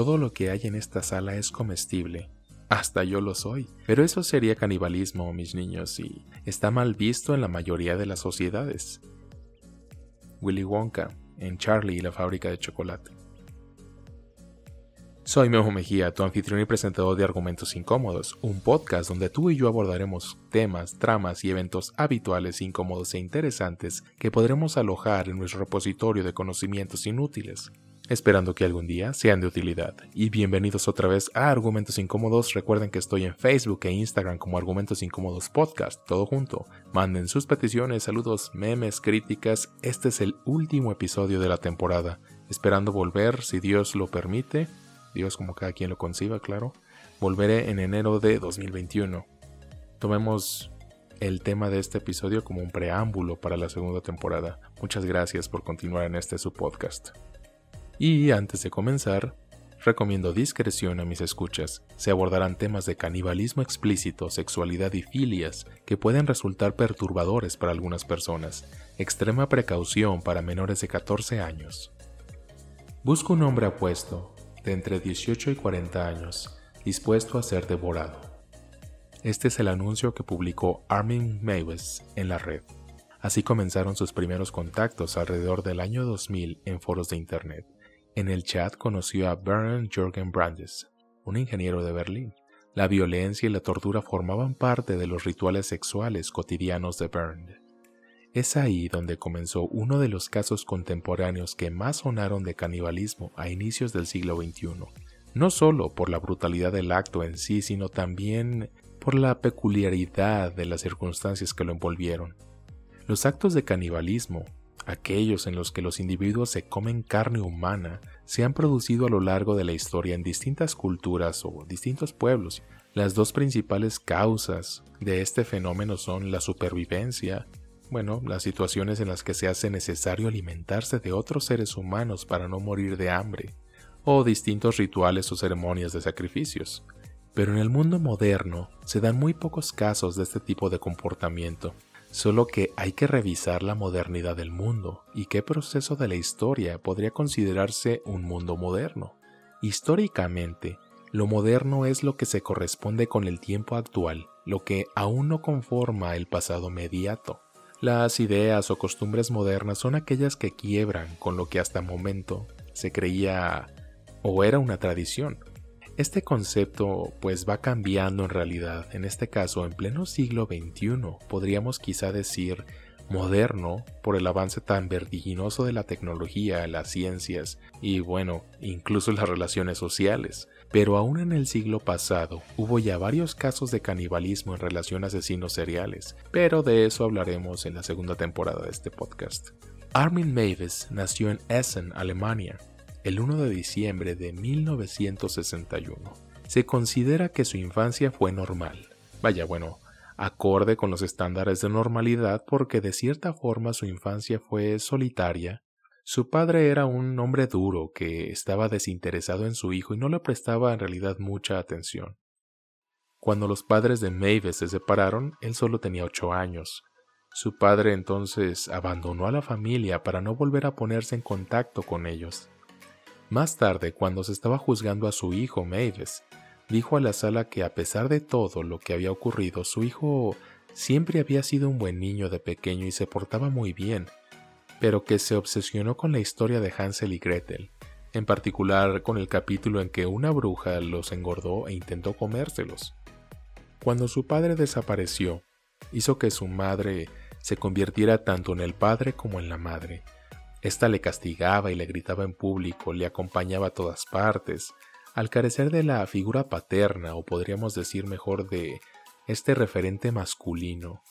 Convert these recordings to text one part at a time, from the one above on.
Todo lo que hay en esta sala es comestible. Hasta yo lo soy. Pero eso sería canibalismo, mis niños, y está mal visto en la mayoría de las sociedades. Willy Wonka, en Charlie y la fábrica de chocolate. Soy Memo Mejía, tu anfitrión y presentador de Argumentos Incómodos, un podcast donde tú y yo abordaremos temas, tramas y eventos habituales, incómodos e interesantes que podremos alojar en nuestro repositorio de conocimientos inútiles esperando que algún día sean de utilidad. Y bienvenidos otra vez a Argumentos Incómodos. Recuerden que estoy en Facebook e Instagram como Argumentos Incómodos Podcast, todo junto. Manden sus peticiones, saludos, memes, críticas. Este es el último episodio de la temporada. Esperando volver, si Dios lo permite. Dios como cada quien lo conciba, claro. Volveré en enero de 2021. Tomemos el tema de este episodio como un preámbulo para la segunda temporada. Muchas gracias por continuar en este su podcast. Y antes de comenzar, recomiendo discreción a mis escuchas. Se abordarán temas de canibalismo explícito, sexualidad y filias que pueden resultar perturbadores para algunas personas. Extrema precaución para menores de 14 años. Busco un hombre apuesto, de entre 18 y 40 años, dispuesto a ser devorado. Este es el anuncio que publicó Armin Meiwes en la red. Así comenzaron sus primeros contactos alrededor del año 2000 en foros de Internet. En el chat conoció a Bernd Jürgen Brandes, un ingeniero de Berlín. La violencia y la tortura formaban parte de los rituales sexuales cotidianos de Bernd. Es ahí donde comenzó uno de los casos contemporáneos que más sonaron de canibalismo a inicios del siglo XXI, no solo por la brutalidad del acto en sí, sino también por la peculiaridad de las circunstancias que lo envolvieron. Los actos de canibalismo Aquellos en los que los individuos se comen carne humana se han producido a lo largo de la historia en distintas culturas o distintos pueblos. Las dos principales causas de este fenómeno son la supervivencia, bueno, las situaciones en las que se hace necesario alimentarse de otros seres humanos para no morir de hambre, o distintos rituales o ceremonias de sacrificios. Pero en el mundo moderno se dan muy pocos casos de este tipo de comportamiento. Solo que hay que revisar la modernidad del mundo y qué proceso de la historia podría considerarse un mundo moderno. Históricamente, lo moderno es lo que se corresponde con el tiempo actual, lo que aún no conforma el pasado mediato. Las ideas o costumbres modernas son aquellas que quiebran con lo que hasta el momento se creía o era una tradición. Este concepto pues va cambiando en realidad, en este caso en pleno siglo XXI, podríamos quizá decir moderno por el avance tan vertiginoso de la tecnología, las ciencias y bueno, incluso las relaciones sociales. Pero aún en el siglo pasado hubo ya varios casos de canibalismo en relación a asesinos seriales, pero de eso hablaremos en la segunda temporada de este podcast. Armin Mavis nació en Essen, Alemania, el 1 de diciembre de 1961. Se considera que su infancia fue normal. Vaya, bueno, acorde con los estándares de normalidad porque de cierta forma su infancia fue solitaria. Su padre era un hombre duro que estaba desinteresado en su hijo y no le prestaba en realidad mucha atención. Cuando los padres de Mavis se separaron, él solo tenía ocho años. Su padre entonces abandonó a la familia para no volver a ponerse en contacto con ellos. Más tarde, cuando se estaba juzgando a su hijo Mavis, dijo a la sala que a pesar de todo lo que había ocurrido, su hijo siempre había sido un buen niño de pequeño y se portaba muy bien, pero que se obsesionó con la historia de Hansel y Gretel, en particular con el capítulo en que una bruja los engordó e intentó comérselos. Cuando su padre desapareció, hizo que su madre se convirtiera tanto en el padre como en la madre, esta le castigaba y le gritaba en público, le acompañaba a todas partes. Al carecer de la figura paterna, o podríamos decir mejor de este referente masculino,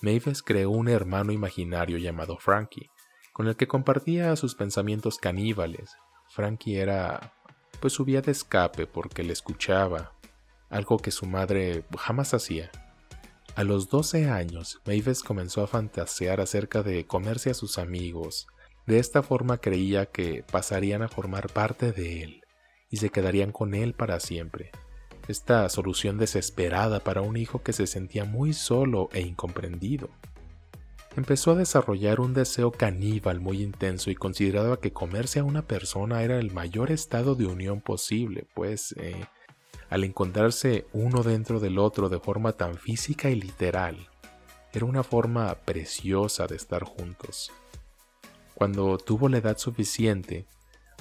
Mavis creó un hermano imaginario llamado Frankie, con el que compartía sus pensamientos caníbales. Frankie era pues su vía de escape porque le escuchaba, algo que su madre jamás hacía. A los 12 años, Mavis comenzó a fantasear acerca de comerse a sus amigos, de esta forma creía que pasarían a formar parte de él y se quedarían con él para siempre. Esta solución desesperada para un hijo que se sentía muy solo e incomprendido. empezó a desarrollar un deseo caníbal muy intenso y consideraba que comerse a una persona era el mayor estado de unión posible, pues eh, al encontrarse uno dentro del otro de forma tan física y literal, era una forma preciosa de estar juntos. Cuando tuvo la edad suficiente,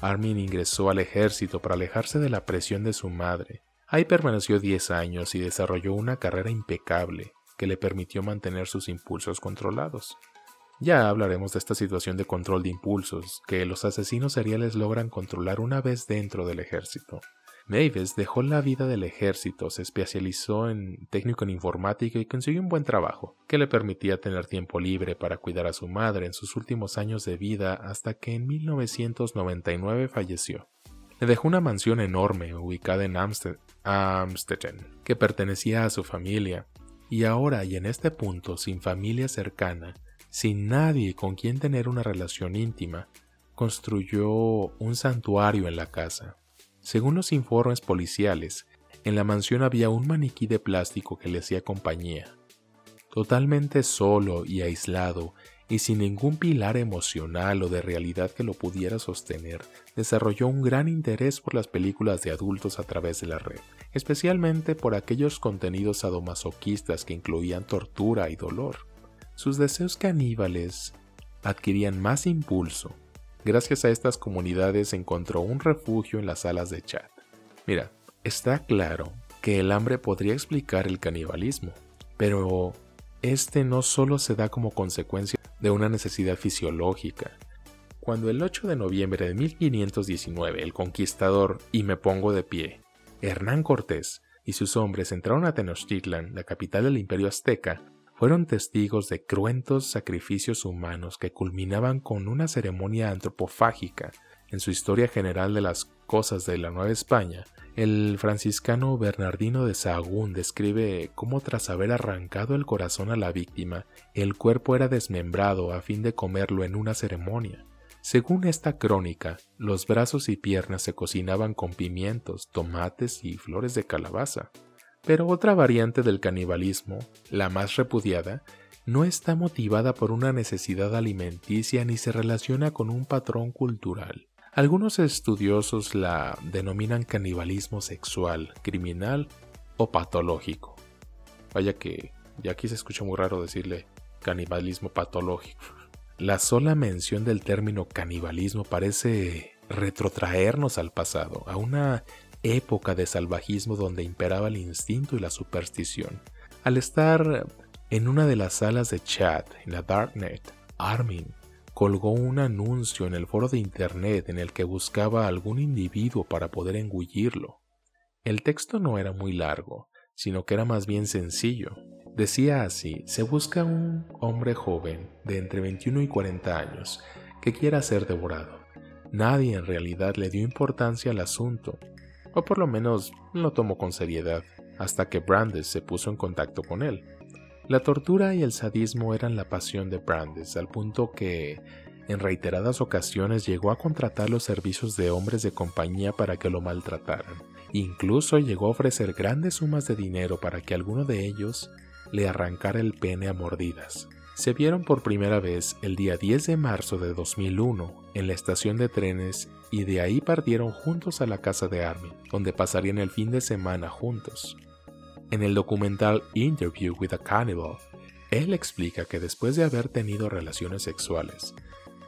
Armin ingresó al ejército para alejarse de la presión de su madre. Ahí permaneció 10 años y desarrolló una carrera impecable que le permitió mantener sus impulsos controlados. Ya hablaremos de esta situación de control de impulsos que los asesinos seriales logran controlar una vez dentro del ejército. Mavis dejó la vida del ejército, se especializó en técnico en informática y consiguió un buen trabajo, que le permitía tener tiempo libre para cuidar a su madre en sus últimos años de vida hasta que en 1999 falleció. Le dejó una mansión enorme ubicada en Amstetten, que pertenecía a su familia, y ahora y en este punto, sin familia cercana, sin nadie con quien tener una relación íntima, construyó un santuario en la casa. Según los informes policiales, en la mansión había un maniquí de plástico que le hacía compañía. Totalmente solo y aislado, y sin ningún pilar emocional o de realidad que lo pudiera sostener, desarrolló un gran interés por las películas de adultos a través de la red, especialmente por aquellos contenidos sadomasoquistas que incluían tortura y dolor. Sus deseos caníbales adquirían más impulso Gracias a estas comunidades encontró un refugio en las salas de chat. Mira, está claro que el hambre podría explicar el canibalismo, pero este no solo se da como consecuencia de una necesidad fisiológica. Cuando el 8 de noviembre de 1519 el conquistador, y me pongo de pie, Hernán Cortés y sus hombres entraron a Tenochtitlan, la capital del imperio azteca, fueron testigos de cruentos sacrificios humanos que culminaban con una ceremonia antropofágica. En su historia general de las cosas de la Nueva España, el franciscano Bernardino de Sahagún describe cómo tras haber arrancado el corazón a la víctima, el cuerpo era desmembrado a fin de comerlo en una ceremonia. Según esta crónica, los brazos y piernas se cocinaban con pimientos, tomates y flores de calabaza. Pero otra variante del canibalismo, la más repudiada, no está motivada por una necesidad alimenticia ni se relaciona con un patrón cultural. Algunos estudiosos la denominan canibalismo sexual, criminal o patológico. Vaya que ya aquí se escucha muy raro decirle canibalismo patológico. La sola mención del término canibalismo parece retrotraernos al pasado, a una época de salvajismo donde imperaba el instinto y la superstición. Al estar en una de las salas de chat en la Darknet, Armin colgó un anuncio en el foro de Internet en el que buscaba a algún individuo para poder engullirlo. El texto no era muy largo, sino que era más bien sencillo. Decía así, se busca un hombre joven de entre 21 y 40 años que quiera ser devorado. Nadie en realidad le dio importancia al asunto o por lo menos lo tomó con seriedad, hasta que Brandes se puso en contacto con él. La tortura y el sadismo eran la pasión de Brandes, al punto que en reiteradas ocasiones llegó a contratar los servicios de hombres de compañía para que lo maltrataran. Incluso llegó a ofrecer grandes sumas de dinero para que alguno de ellos le arrancara el pene a mordidas. Se vieron por primera vez el día 10 de marzo de 2001 en la estación de trenes y de ahí partieron juntos a la casa de Armin, donde pasarían el fin de semana juntos. En el documental Interview with a Cannibal, él explica que después de haber tenido relaciones sexuales,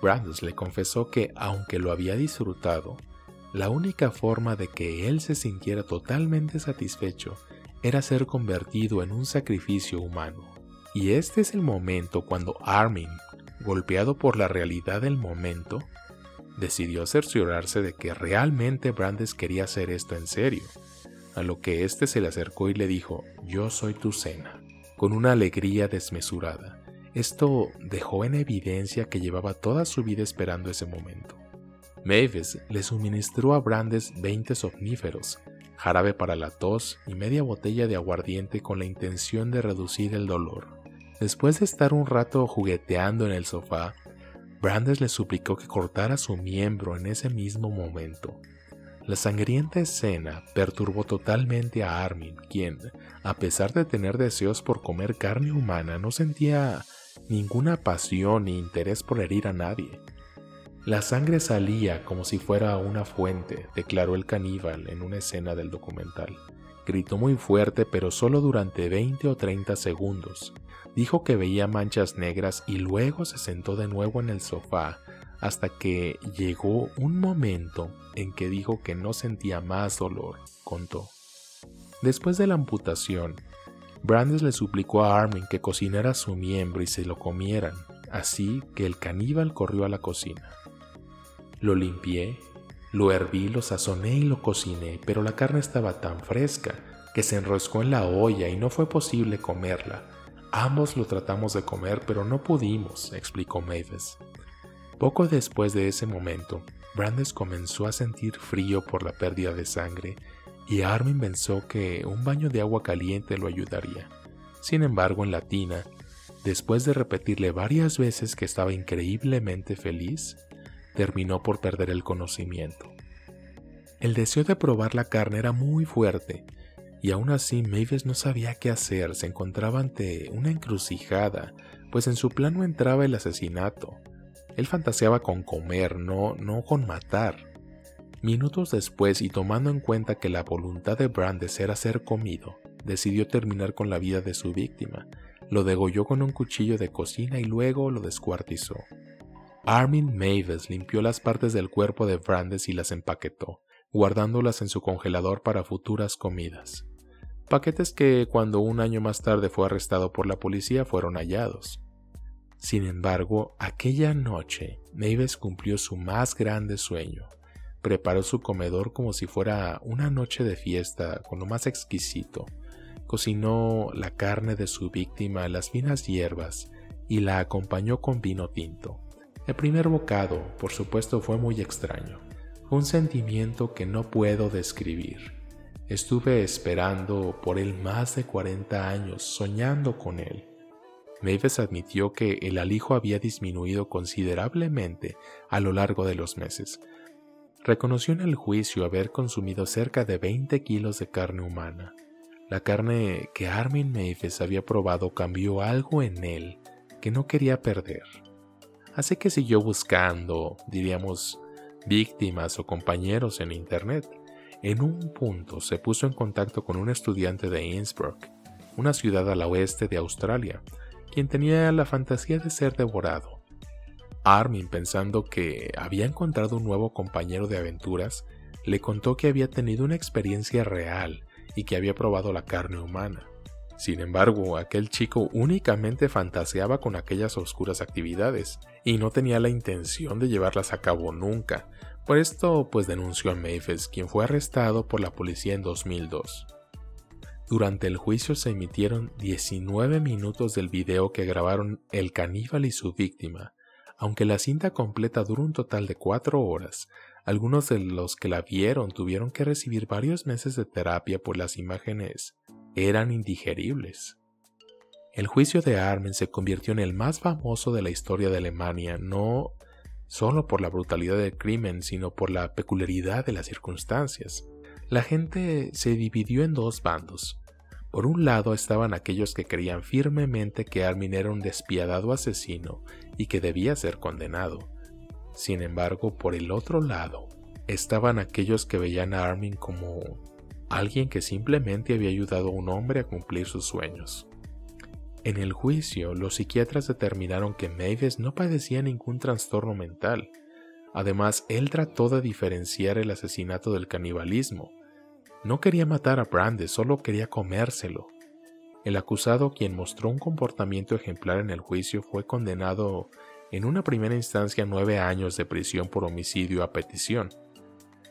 Brandes le confesó que, aunque lo había disfrutado, la única forma de que él se sintiera totalmente satisfecho era ser convertido en un sacrificio humano. Y este es el momento cuando Armin, golpeado por la realidad del momento, decidió cerciorarse de que realmente Brandes quería hacer esto en serio, a lo que éste se le acercó y le dijo, yo soy tu cena, con una alegría desmesurada. Esto dejó en evidencia que llevaba toda su vida esperando ese momento. Mavis le suministró a Brandes 20 somníferos, jarabe para la tos y media botella de aguardiente con la intención de reducir el dolor. Después de estar un rato jugueteando en el sofá, Brandes le suplicó que cortara su miembro en ese mismo momento. La sangrienta escena perturbó totalmente a Armin, quien, a pesar de tener deseos por comer carne humana, no sentía ninguna pasión ni interés por herir a nadie. La sangre salía como si fuera una fuente, declaró el caníbal en una escena del documental. Gritó muy fuerte, pero solo durante 20 o 30 segundos. Dijo que veía manchas negras y luego se sentó de nuevo en el sofá hasta que llegó un momento en que dijo que no sentía más dolor, contó. Después de la amputación, Brandes le suplicó a Armin que cocinara su miembro y se lo comieran, así que el caníbal corrió a la cocina. Lo limpié, lo herví, lo sazoné y lo cociné, pero la carne estaba tan fresca que se enroscó en la olla y no fue posible comerla. Ambos lo tratamos de comer, pero no pudimos, explicó Mavis. Poco después de ese momento, Brandes comenzó a sentir frío por la pérdida de sangre y Armin pensó que un baño de agua caliente lo ayudaría. Sin embargo, en la tina, después de repetirle varias veces que estaba increíblemente feliz, terminó por perder el conocimiento. El deseo de probar la carne era muy fuerte, y aún así Mavis no sabía qué hacer, se encontraba ante una encrucijada, pues en su plan no entraba el asesinato. Él fantaseaba con comer, no, no con matar. Minutos después, y tomando en cuenta que la voluntad de Brandes era ser comido, decidió terminar con la vida de su víctima. Lo degolló con un cuchillo de cocina y luego lo descuartizó. Armin Mavis limpió las partes del cuerpo de Brandes y las empaquetó, guardándolas en su congelador para futuras comidas. Paquetes que, cuando un año más tarde fue arrestado por la policía, fueron hallados. Sin embargo, aquella noche, Mavis cumplió su más grande sueño, Preparó su comedor como si fuera una noche de fiesta con lo más exquisito. Cocinó la carne de su víctima las finas hierbas y la acompañó con vino tinto. El primer bocado, por supuesto, fue muy extraño. Fue un sentimiento que no puedo describir. Estuve esperando por él más de 40 años, soñando con él. Mavis admitió que el alijo había disminuido considerablemente a lo largo de los meses, reconoció en el juicio haber consumido cerca de 20 kilos de carne humana. La carne que Armin Mavis había probado cambió algo en él que no quería perder. Así que siguió buscando, diríamos, víctimas o compañeros en Internet. En un punto se puso en contacto con un estudiante de Innsbruck, una ciudad al oeste de Australia, quien tenía la fantasía de ser devorado. Armin, pensando que había encontrado un nuevo compañero de aventuras, le contó que había tenido una experiencia real y que había probado la carne humana. Sin embargo, aquel chico únicamente fantaseaba con aquellas oscuras actividades y no tenía la intención de llevarlas a cabo nunca. Por esto, pues denunció a Mavis, quien fue arrestado por la policía en 2002. Durante el juicio se emitieron 19 minutos del video que grabaron el caníbal y su víctima, aunque la cinta completa duró un total de cuatro horas, algunos de los que la vieron tuvieron que recibir varios meses de terapia por las imágenes eran indigeribles. El juicio de Armin se convirtió en el más famoso de la historia de Alemania, no solo por la brutalidad del crimen, sino por la peculiaridad de las circunstancias. La gente se dividió en dos bandos. Por un lado estaban aquellos que creían firmemente que Armin era un despiadado asesino y que debía ser condenado. Sin embargo, por el otro lado, estaban aquellos que veían a Armin como alguien que simplemente había ayudado a un hombre a cumplir sus sueños. En el juicio, los psiquiatras determinaron que Mavis no padecía ningún trastorno mental. Además, él trató de diferenciar el asesinato del canibalismo, no quería matar a Brandes, solo quería comérselo. El acusado, quien mostró un comportamiento ejemplar en el juicio, fue condenado en una primera instancia a nueve años de prisión por homicidio a petición.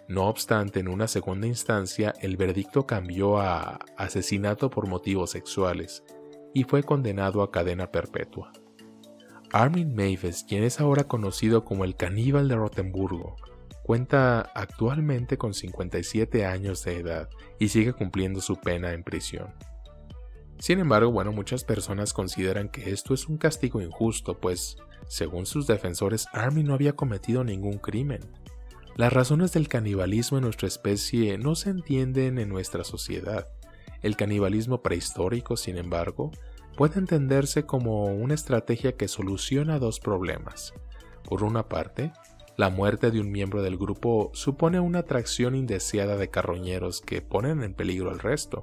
No obstante, en una segunda instancia, el veredicto cambió a asesinato por motivos sexuales y fue condenado a cadena perpetua. Armin Mavis, quien es ahora conocido como el caníbal de Rotemburgo, Cuenta actualmente con 57 años de edad y sigue cumpliendo su pena en prisión. Sin embargo, bueno, muchas personas consideran que esto es un castigo injusto, pues, según sus defensores, Armin no había cometido ningún crimen. Las razones del canibalismo en nuestra especie no se entienden en nuestra sociedad. El canibalismo prehistórico, sin embargo, puede entenderse como una estrategia que soluciona dos problemas. Por una parte, la muerte de un miembro del grupo supone una atracción indeseada de carroñeros que ponen en peligro al resto.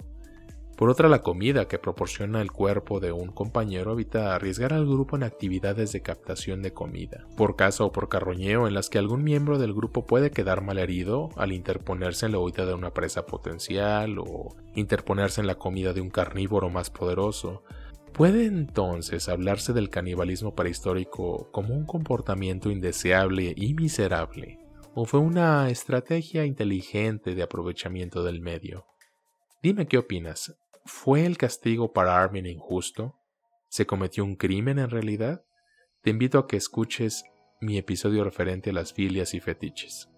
Por otra, la comida que proporciona el cuerpo de un compañero evita arriesgar al grupo en actividades de captación de comida, por caza o por carroñeo en las que algún miembro del grupo puede quedar malherido al interponerse en la huida de una presa potencial o interponerse en la comida de un carnívoro más poderoso, ¿Puede entonces hablarse del canibalismo prehistórico como un comportamiento indeseable y miserable? ¿O fue una estrategia inteligente de aprovechamiento del medio? Dime qué opinas. ¿Fue el castigo para Armin injusto? ¿Se cometió un crimen en realidad? Te invito a que escuches mi episodio referente a las filias y fetiches.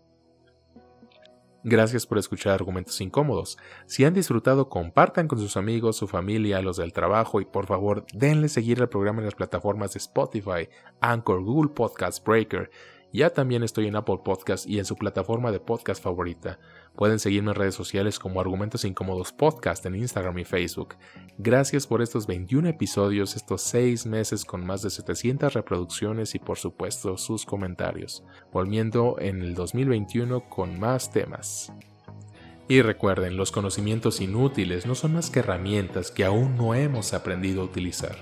Gracias por escuchar Argumentos Incómodos. Si han disfrutado, compartan con sus amigos, su familia, los del trabajo y por favor denle seguir al programa en las plataformas de Spotify, Anchor, Google Podcasts, Breaker ya también estoy en Apple Podcast y en su plataforma de podcast favorita. Pueden seguirme en redes sociales como Argumentos Incómodos Podcast en Instagram y Facebook. Gracias por estos 21 episodios, estos 6 meses con más de 700 reproducciones y por supuesto sus comentarios. Volviendo en el 2021 con más temas. Y recuerden, los conocimientos inútiles no son más que herramientas que aún no hemos aprendido a utilizar.